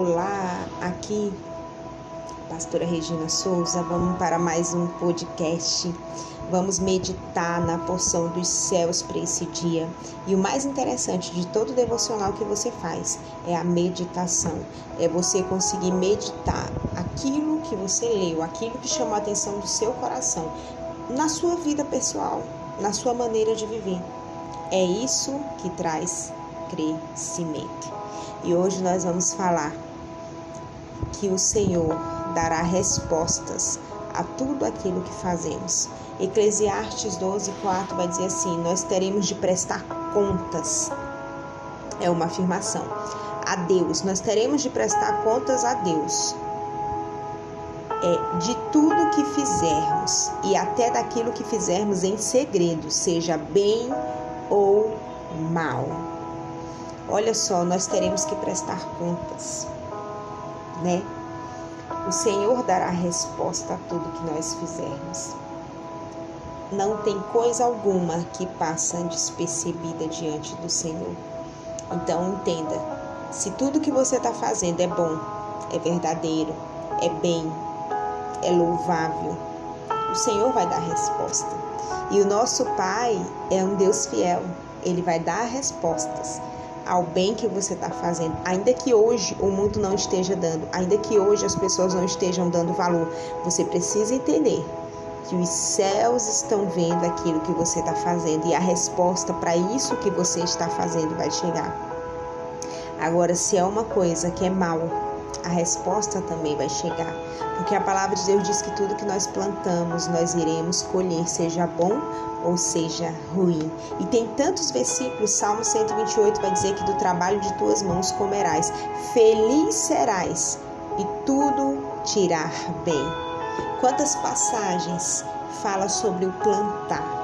Olá, aqui Pastora Regina Souza. Vamos para mais um podcast. Vamos meditar na porção dos céus para esse dia. E o mais interessante de todo devocional que você faz é a meditação. É você conseguir meditar aquilo que você leu, aquilo que chamou a atenção do seu coração, na sua vida pessoal, na sua maneira de viver. É isso que traz crescimento. E hoje nós vamos falar que o Senhor dará respostas a tudo aquilo que fazemos. Eclesiastes 12, 4 vai dizer assim: Nós teremos de prestar contas. É uma afirmação. A Deus, nós teremos de prestar contas a Deus. É de tudo que fizermos e até daquilo que fizermos em segredo, seja bem ou mal. Olha só, nós teremos que prestar contas, né? O Senhor dará resposta a tudo que nós fizermos. Não tem coisa alguma que passa despercebida diante do Senhor. Então entenda, se tudo que você está fazendo é bom, é verdadeiro, é bem, é louvável, o Senhor vai dar resposta. E o nosso Pai é um Deus fiel, ele vai dar respostas ao bem que você está fazendo, ainda que hoje o mundo não esteja dando, ainda que hoje as pessoas não estejam dando valor, você precisa entender que os céus estão vendo aquilo que você está fazendo e a resposta para isso que você está fazendo vai chegar. Agora, se é uma coisa que é mal, a resposta também vai chegar, porque a palavra de Deus diz que tudo que nós plantamos nós iremos colher, seja bom ou seja ruim. E tem tantos versículos, Salmo 128 vai dizer que do trabalho de tuas mãos comerás, feliz serás e tudo irá bem. Quantas passagens fala sobre o plantar?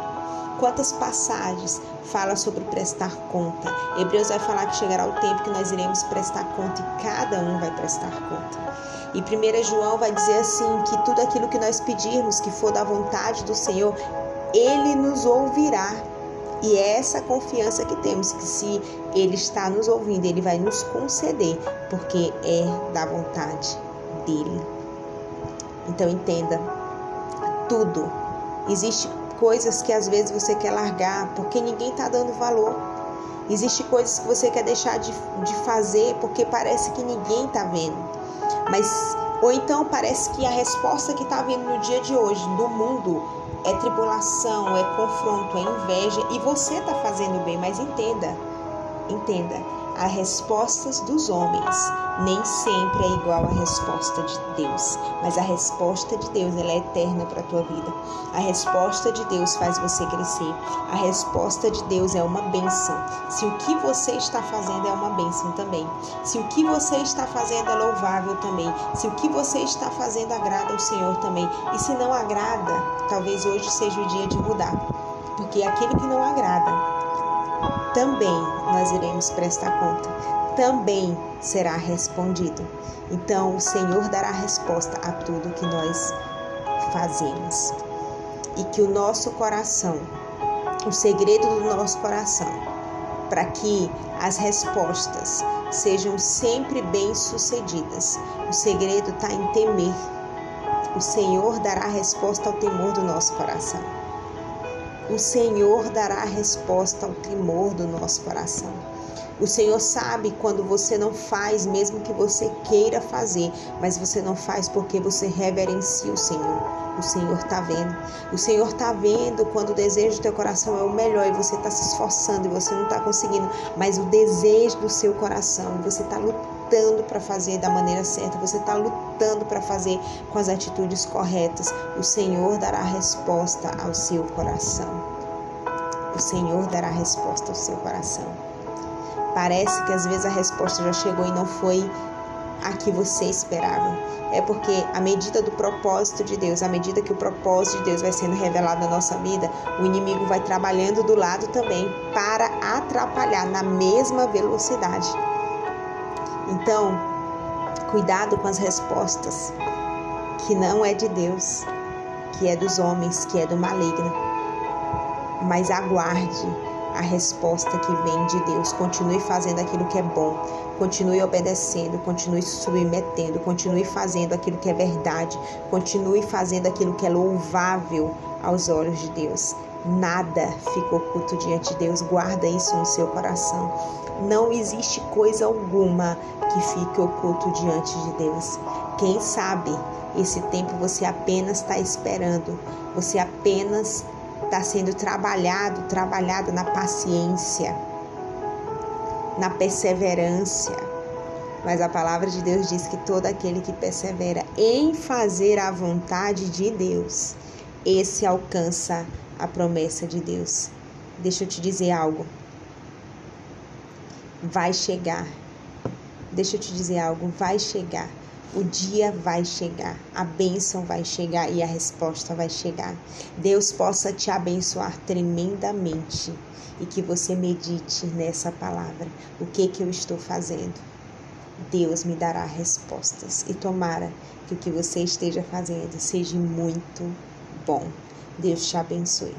Quantas passagens fala sobre prestar conta? Hebreus vai falar que chegará o tempo que nós iremos prestar conta e cada um vai prestar conta. E 1 João vai dizer assim: que tudo aquilo que nós pedirmos que for da vontade do Senhor, ele nos ouvirá. E é essa confiança que temos que se ele está nos ouvindo, ele vai nos conceder, porque é da vontade dele. Então entenda, tudo. Existe coisas que às vezes você quer largar porque ninguém está dando valor. Existe coisas que você quer deixar de, de fazer porque parece que ninguém está vendo. Mas ou então parece que a resposta que está vindo no dia de hoje do mundo é tribulação, é confronto, é inveja e você está fazendo bem, mas entenda, entenda, as respostas dos homens nem sempre é igual à resposta de Deus, mas a resposta de Deus ela é eterna para a tua vida. A resposta de Deus faz você crescer. A resposta de Deus é uma bênção. Se o que você está fazendo é uma bênção também. Se o que você está fazendo é louvável também. Se o que você está fazendo agrada ao Senhor também. E se não agrada, talvez hoje seja o dia de mudar. Porque aquilo que não agrada, também nós iremos prestar conta, também será respondido. Então o Senhor dará resposta a tudo que nós fazemos. E que o nosso coração, o segredo do nosso coração, para que as respostas sejam sempre bem-sucedidas, o segredo está em temer. O Senhor dará resposta ao temor do nosso coração. O Senhor dará resposta ao temor do nosso coração. O Senhor sabe quando você não faz, mesmo que você queira fazer, mas você não faz porque você reverencia o Senhor. O Senhor está vendo. O Senhor está vendo quando o desejo do teu coração é o melhor e você está se esforçando e você não está conseguindo, mas o desejo do seu coração, você está lutando para fazer da maneira certa, você está lutando para fazer com as atitudes corretas. O Senhor dará resposta ao seu coração. O Senhor dará resposta ao seu coração. Parece que às vezes a resposta já chegou e não foi a que você esperava. É porque a medida do propósito de Deus, a medida que o propósito de Deus vai sendo revelado na nossa vida, o inimigo vai trabalhando do lado também para atrapalhar na mesma velocidade. Então, cuidado com as respostas que não é de Deus, que é dos homens, que é do maligno. Mas aguarde a resposta que vem de Deus. Continue fazendo aquilo que é bom, continue obedecendo, continue submetendo, continue fazendo aquilo que é verdade, continue fazendo aquilo que é louvável aos olhos de Deus. Nada fica oculto diante de Deus, guarda isso no seu coração. Não existe coisa alguma que fique oculto diante de Deus. Quem sabe esse tempo você apenas está esperando, você apenas está sendo trabalhado, trabalhada na paciência, na perseverança. Mas a palavra de Deus diz que todo aquele que persevera em fazer a vontade de Deus, esse alcança a promessa de Deus. Deixa eu te dizer algo. Vai chegar. Deixa eu te dizer algo, vai chegar. O dia vai chegar, a bênção vai chegar e a resposta vai chegar. Deus possa te abençoar tremendamente e que você medite nessa palavra. O que que eu estou fazendo? Deus me dará respostas e tomara que o que você esteja fazendo seja muito bom. Deus te abençoe.